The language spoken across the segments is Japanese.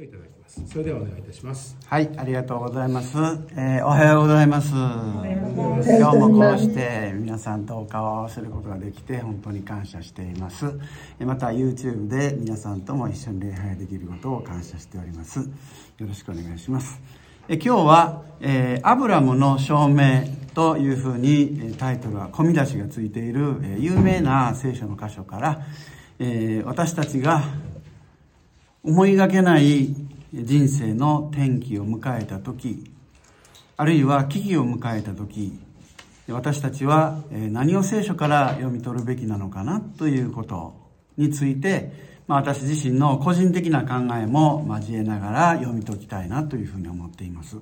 をいただきますそれではお願いいたしますはい、ありがとうございます。えーおはようございます。今日もこうして皆さんとお顔を合わせることができて本当に感謝しています。えーまた YouTube で皆さんとも一緒に礼拝できることを感謝しております。よろしくお願いします。えー今日は、えーアブラムの証明というふうにえータイトルは込み出しがついているえー有名な聖書の箇所から、えー私たちが思いがけない人生の転機を迎えた時あるいは危機を迎えた時私たちは何を聖書から読み取るべきなのかなということについて、まあ、私自身の個人的な考えも交えながら読み解きたいなというふうに思っています、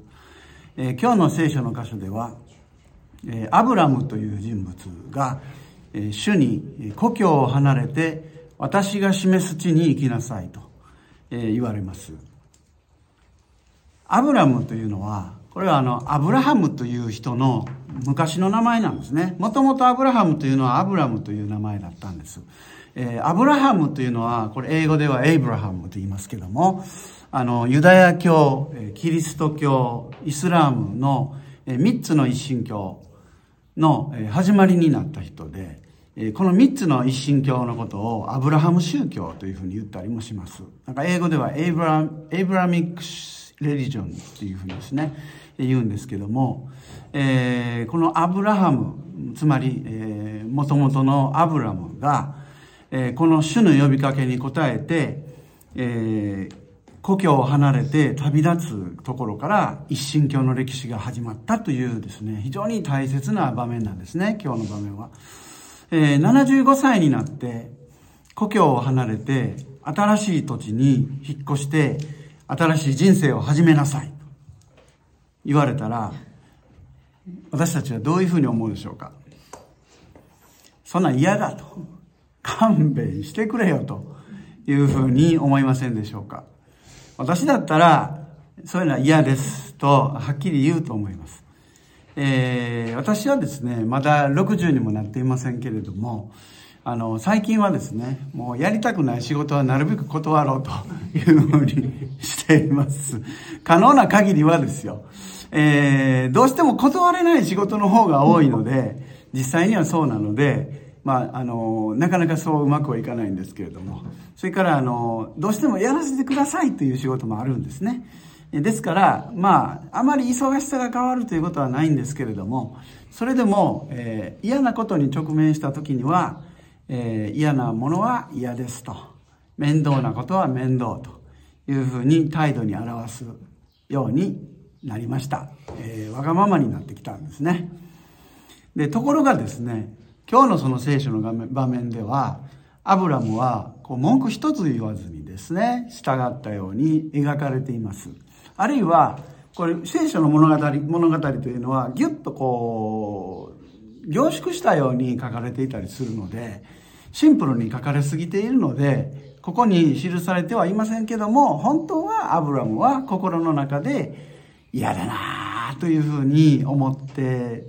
えー今日の聖書の箇所ではえーアブラムという人物が、えー主に故郷を離れて私が示す地に行きなさいと、言われます。アブラムというのはこれはあのアブラハムという人の昔の名前なんですね。もともとアブラハムというのはアブラムという名前だったんです、えーアブラハムというのはこれ英語ではエイブラハムと言いますけどもあのユダヤ教キリスト教イスラームのえー三つの一神教の始まりになった人で、この三つの一神教のことをアブラハム宗教というふうに言ったりもします。なんか英語ではエイブラエイブラミックスレリジョンっていうふうにですね、言うんですけども、えーこのアブラハム、つまり、えー、元々のアブラムが、えーこの主の呼びかけに応えて、えー故郷を離れて旅立つところから一神教の歴史が始まったというですね、非常に大切な場面なんですね、今日の場面は。えー75歳になって故郷を離れて新しい土地に引っ越して新しい人生を始めなさいと言われたら私たちはどういうふうに思うでしょうか？そんな嫌だと勘弁してくれよというふうに思いませんでしょうか？私だったらそういうのは嫌ですとはっきり言うと思います。えー私はですね、まだ60にもなっていませんけれども、あの、最近はですね、もうやりたくない仕事はなるべく断ろうというふうにしています。可能な限りはですよ。えーどうしても断れない仕事の方が多いので、実際にはそうなので、まあ、あの、なかなかそううまくはいかないんですけれども、それから、あの、どうしてもやらせてくださいという仕事もあるんですね。ですから、まあ、あまり忙しさが変わるということはないんですけれども、それでも、えー嫌なことに直面した時には、えー嫌なものは嫌ですと。面倒なことは面倒というふうに態度に表すようになりました。えーわがままになってきたんですね。で、ところがですね、今日のその聖書の場面では、アブラムはこう文句一つ言わずにですね、従ったように描かれています。あるいは、これ聖書の物語、物語というのはぎゅっとこう、凝縮したように書かれていたりするので、シンプルに書かれすぎているので、ここに記されてはいませんけども、本当はアブラムは心の中で嫌だなというふうに思って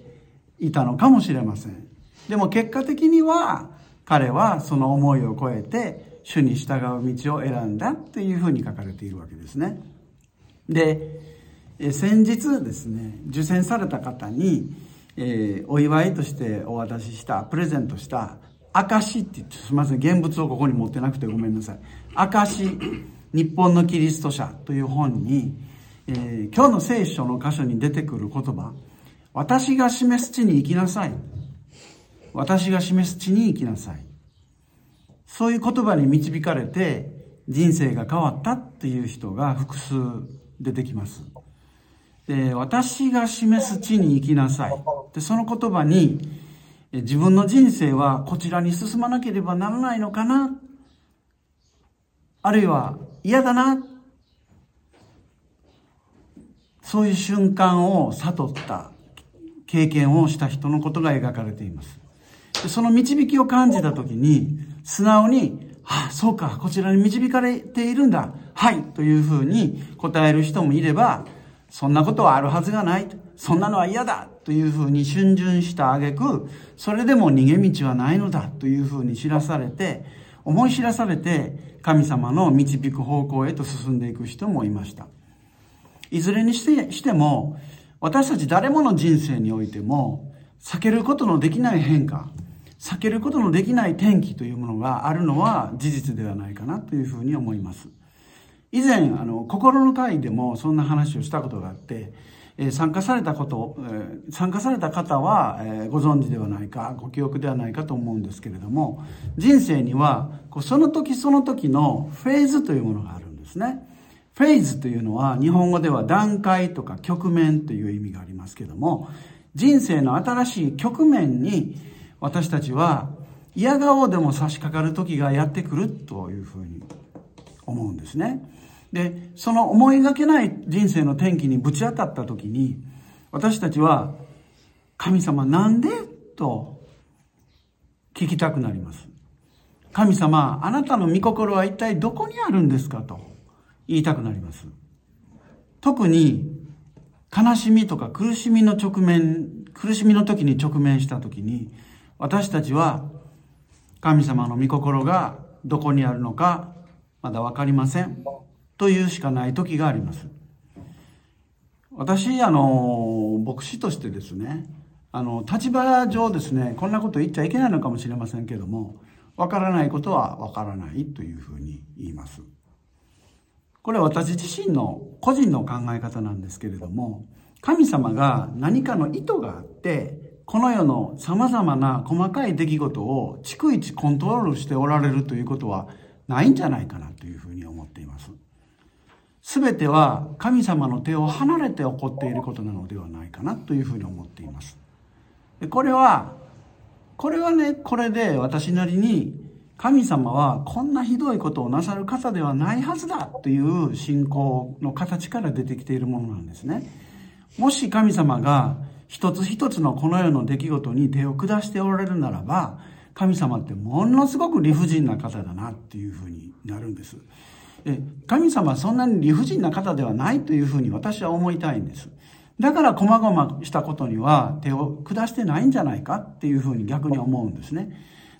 いたのかもしれません。でも結果的には彼はその思いを超えて主に従う道を選んだっていうふうに書かれているわけですね。で、え先日ですね、受選された方に、えーお祝いとしてお渡しした、プレゼントした、証って言って、すみません、現物をここに持ってなくてごめんなさい。証、日本のキリスト者という本に、えー今日の聖書の箇所に出てくる言葉、私が示す地に行きなさい。私が示す地に行きなさい。そういう言葉に導かれて人生が変わったっていう人が複数出てきます。で、私が示す地に行きなさい。で、その言葉に自分の人生はこちらに進まなければならないのかな？あるいは嫌だな？そういう瞬間を悟った経験をした人のことが描かれています。でその導きを感じたときに、素直に、あ、そうか、こちらに導かれているんだ。はい、というふうに答える人もいれば、そんなことはあるはずがない。そんなのは嫌だ。というふうに逡巡した挙句、それでも逃げ道はないのだ。というふうに知らされて、思い知らされて神様の導く方向へと進んでいく人もいましたいずれにしても私たち誰もの人生においても避けることのできない変化避けることのできない転機というものがあるのは事実ではないかなというふうに思います以前あの心の会でもそんな話をしたことがあってえ参加されたこと、え参加された方は、えご存知ではないか、ご記憶ではないかと思うんですけれども、人生には、こうその時その時のフェーズというものがあるんですね。フェーズというのは、日本語では段階とか局面という意味がありますけれども、人生の新しい局面に、私たちは、嫌顔でも差し掛かる時がやってくるというふうに思うんですね。で、その思いがけない人生の転機にぶち当たった時に、私たちは、神様なんでと聞きたくなります。神様、あなたの御心は一体どこにあるんですかと言いたくなります。特に悲しみとか苦しみの直面、苦しみの時に直面した時に、私たちは神様の御心がどこにあるのかまだわかりません。というしかない時があります。私、あの、牧師としてですね、あの、立場上ですね、こんなこと言っちゃいけないのかもしれませんけども、わからないことはわからないというふうに言います。これは私自身の個人の考え方なんですけれども、神様が何かの意図があって、この世の様々な細かい出来事を逐一コントロールしておられるということはないんじゃないかなというふうに思っています。すべては神様の手を離れて起こっていることなのではないかなというふうに思っています。これは、これはね、これで私なりに神様はこんなひどいことをなさる方ではないはずだという信仰の形から出てきているものなんですね。もし神様が一つ一つのこの世の出来事に手を下しておられるならば、神様ってものすごく理不尽な方だなっていうふうになるんです。神様はそんなに理不尽な方ではないというふうに私は思いたいんです。だから細々したことには手を下してないんじゃないかっていうふうに逆に思うんですね。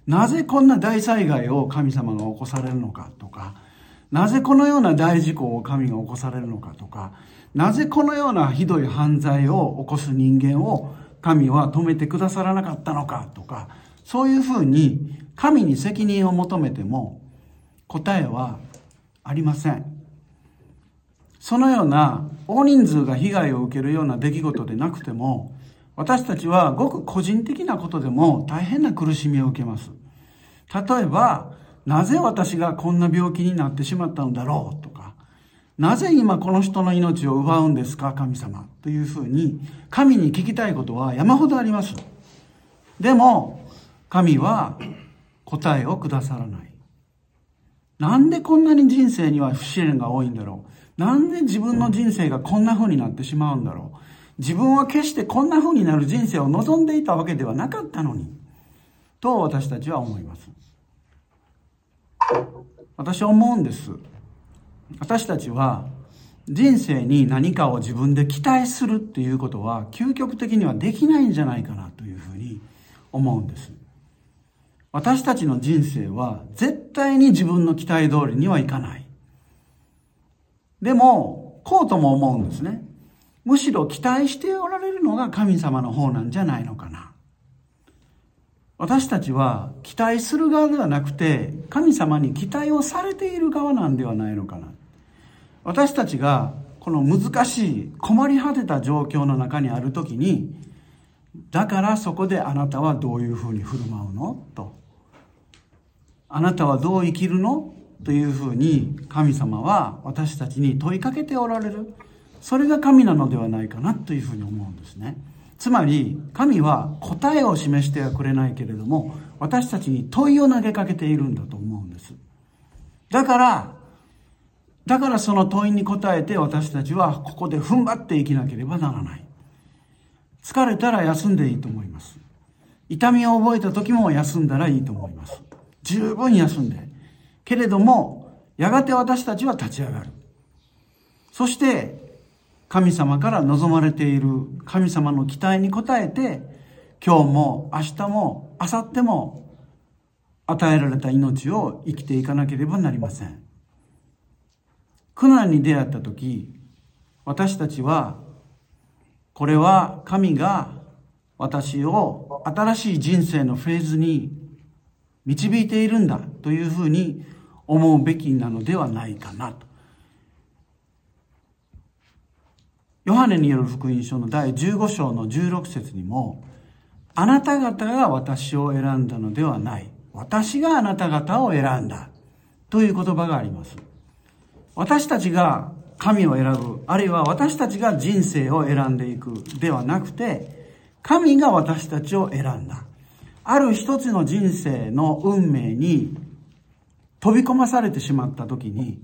なぜこんな大災害を神様が起こされるのかとか、なぜこのような大事故を神が起こされるのかとか、なぜこのようなひどい犯罪を起こす人間を神は止めてくださらなかったのかとか、そういうふうに神に責任を求めても答えはありません。そのような大人数が被害を受けるような出来事でなくても、私たちはごく個人的なことでも大変な苦しみを受けます。例えば、なぜ私がこんな病気になってしまったのだろうとか、なぜ今この人の命を奪うんですか、神様というふうに、神に聞きたいことは山ほどあります。でも、神は答えをくださらない。なんでこんなに人生には不試練が多いんだろうなんで自分の人生がこんな風になってしまうんだろう自分は決してこんな風になる人生を望んでいたわけではなかったのに。と私たちは思います。私は思うんです。私たちは人生に何かを自分で期待するっていうことは究極的にはできないんじゃないかなというふうに思うんです。私たちの人生は絶対に自分の期待通りにはいかない。でも、こうとも思うんですね。むしろ期待しておられるのが神様の方なんじゃないのかな。私たちは期待する側ではなくて、神様に期待をされている側なんではないのかな。私たちがこの難しい困り果てた状況の中にある時に、だからそこであなたはどういうふうに振る舞うの？と。あなたはどう生きるの？というふうに神様は私たちに問いかけておられる。それが神なのではないかなというふうに思うんですね。つまり、神は答えを示してはくれないけれども、私たちに問いを投げかけているんだと思うんです。だから、だからその問いに答えて私たちはここで踏ん張っていきなければならない。疲れたら休んでいいと思います。痛みを覚えた時も休んだらいいと思います。十分休んで。けれども、やがて私たちは立ち上がる。そして、神様から望まれている神様の期待に応えて、今日も明日も明後日も与えられた命を生きていかなければなりません苦難に出会った時私たちはこれは神が私を新しい人生のフェーズに導いているんだというふうに思うべきなのではないかなと。ヨハネによる福音書の第15章の16節にも、あなた方が私を選んだのではない。私があなた方を選んだ。という言葉があります。私たちが神を選ぶ、あるいは私たちが人生を選んでいくではなくて、神が私たちを選んだ。ある一つの人生の運命に飛び込まされてしまった時に、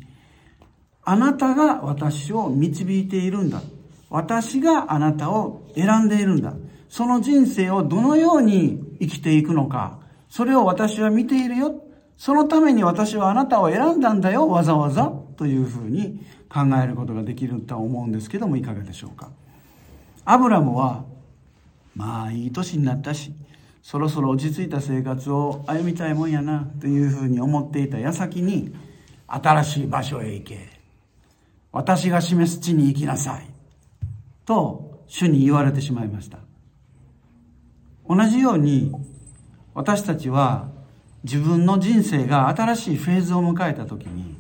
あなたが私を導いているんだ。私があなたを選んでいるんだ。その人生をどのように生きていくのか、それを私は見ているよ。そのために私はあなたを選んだんだよ、わざわざ。というふうに考えることができるとは思うんですけども、いかがでしょうか。アブラムは、まあいい年になったし、そろそろ落ち着いた生活を歩みたいもんやな、というふうに思っていた矢先に、新しい場所へ行け。私が示す地に行きなさい。と、主に言われてしまいました。同じように、私たちは自分の人生が新しいフェーズを迎えた時に、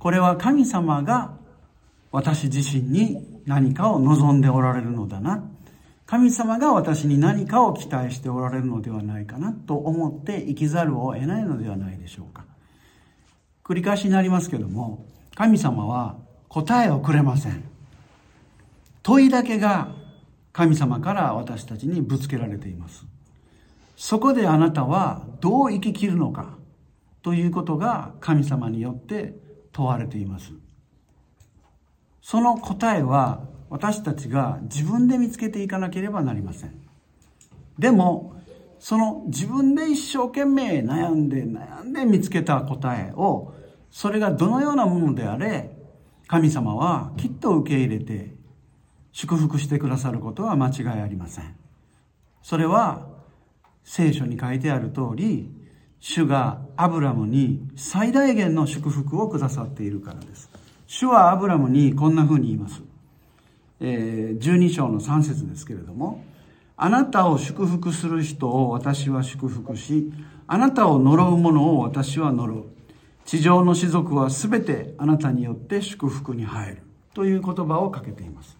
これは神様が私自身に何かを望んでおられるのだな。神様が私に何かを期待しておられるのではないかなと思って生きざるを得ないのではないでしょうか。繰り返しになりますけども、神様は答えをくれません。問いだけが神様から私たちにぶつけられています。そこであなたはどう生き切るのかということが神様によって問われています。その答えは私たちが自分で見つけていかなければなりません。でも、その自分で一生懸命悩んで悩んで見つけた答えを、それがどのようなものであれ、神様はきっと受け入れて祝福してくださることは間違いありません。それは聖書に書いてある通り、主がアブラムに最大限の祝福をくださっているからです。主はアブラムにこんな風に言います。えー、12章の3節ですけれども、あなたを祝福する人を私は祝福し、あなたを呪う者を私は呪う。地上の士族はすべてあなたによって祝福に入る。という言葉をかけています。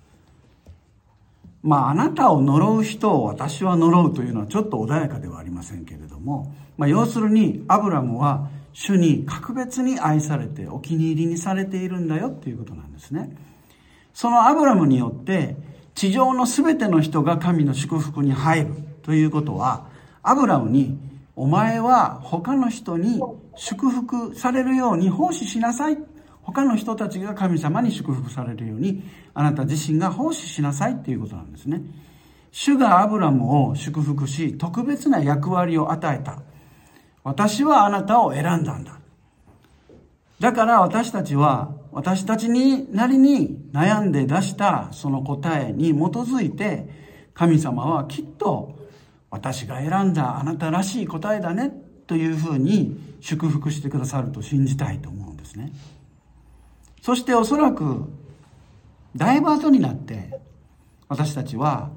まあ、あなたを呪う人を私は呪うというのはちょっと穏やかではありませんけれども、まあ、要するに、アブラムは主に格別に愛されてお気に入りにされているんだよっていうことなんですね。そのアブラムによって、地上の全ての人が神の祝福に入るということは、アブラムに、お前は他の人に祝福されるように奉仕しなさい。他の人たちが神様に祝福されるように、あなた自身が奉仕しなさいっていうことなんですね。主がアブラムを祝福し、特別な役割を与えた。私はあなたを選んだんだ。だから私たちは、私たちになりに悩んで出したその答えに基づいて、神様はきっと私が選んだあなたらしい答えだねというふうに祝福してくださると信じたいと思うんですね。そしておそらく、だいぶ後になって、私たちは、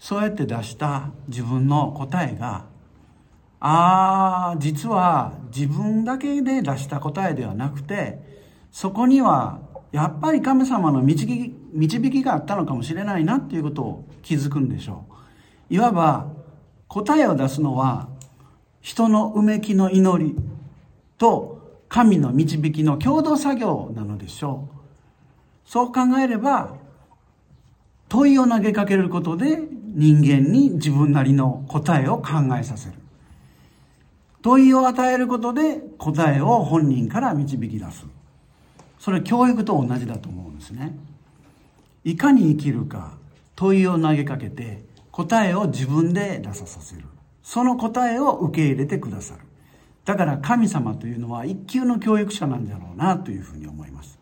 そうやって出した自分の答えが、ああ、実は自分だけで出した答えではなくて、そこにはやっぱり神様の導き導きがあったのかもしれないなっていうことを気づくんでしょう。いわば答えを出すのは人のうめきの祈りと神の導きの共同作業なのでしょう。そう考えれば、問いを投げかけることで人間に自分なりの答えを考えさせる。問いを与えることで答えを本人から導き出す。それ教育と同じだと思うんですね。いかに生きるか問いを投げかけて答えを自分で出ささせる。その答えを受け入れてくださる。だから神様というのは一級の教育者なんだろうなというふうに思います。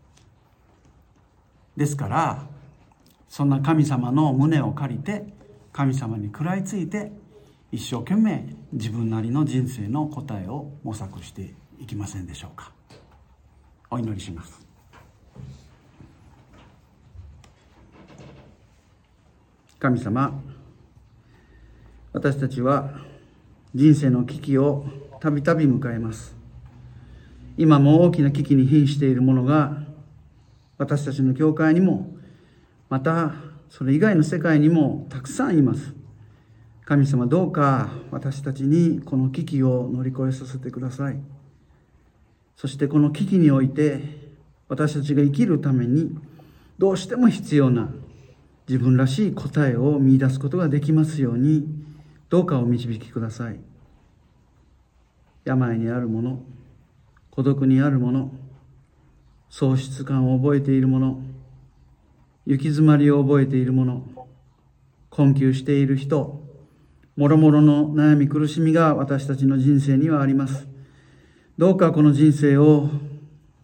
ですから、そんな神様の胸を借りて、神様に食らいついて、一生懸命自分なりの人生の答えを模索していきませんでしょうかお祈りします神様私たちは人生の危機をたびたび迎えます。今も大きな危機に瀕しているものが私たちの教会にもまたそれ以外の世界にもたくさんいます。神様どうか私たちにこの危機を乗り越えさせてください。そしてこの危機において私たちが生きるためにどうしても必要な自分らしい答えを見いだすことができますようにどうかお導きください。病にあるもの孤独にあるもの喪失感を覚えているもの行き詰まりを覚えている者困窮している人もろもろの悩み苦しみが私たちの人生にはあります。どうかこの人生を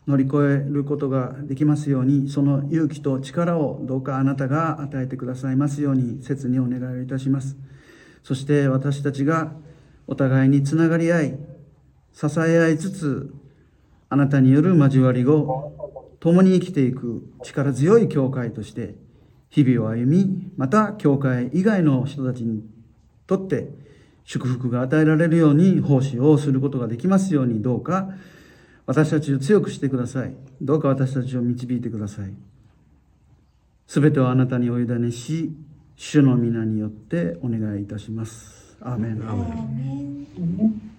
乗り越えることができますようにその勇気と力をどうかあなたが与えてくださいますように切にお願いをいたします。そして私たちがお互いにつながり合い支え合いつつあなたによる交わりを共に生きていく力強い教会として日々を歩みまた教会以外の人たちにとって祝福が与えられるように奉仕をすることができますようにどうか私たちを強くしてください。どうか私たちを導いてください。すべてをあなたにお委ねし、主の皆によってお願いいたします。アーメン。アーメン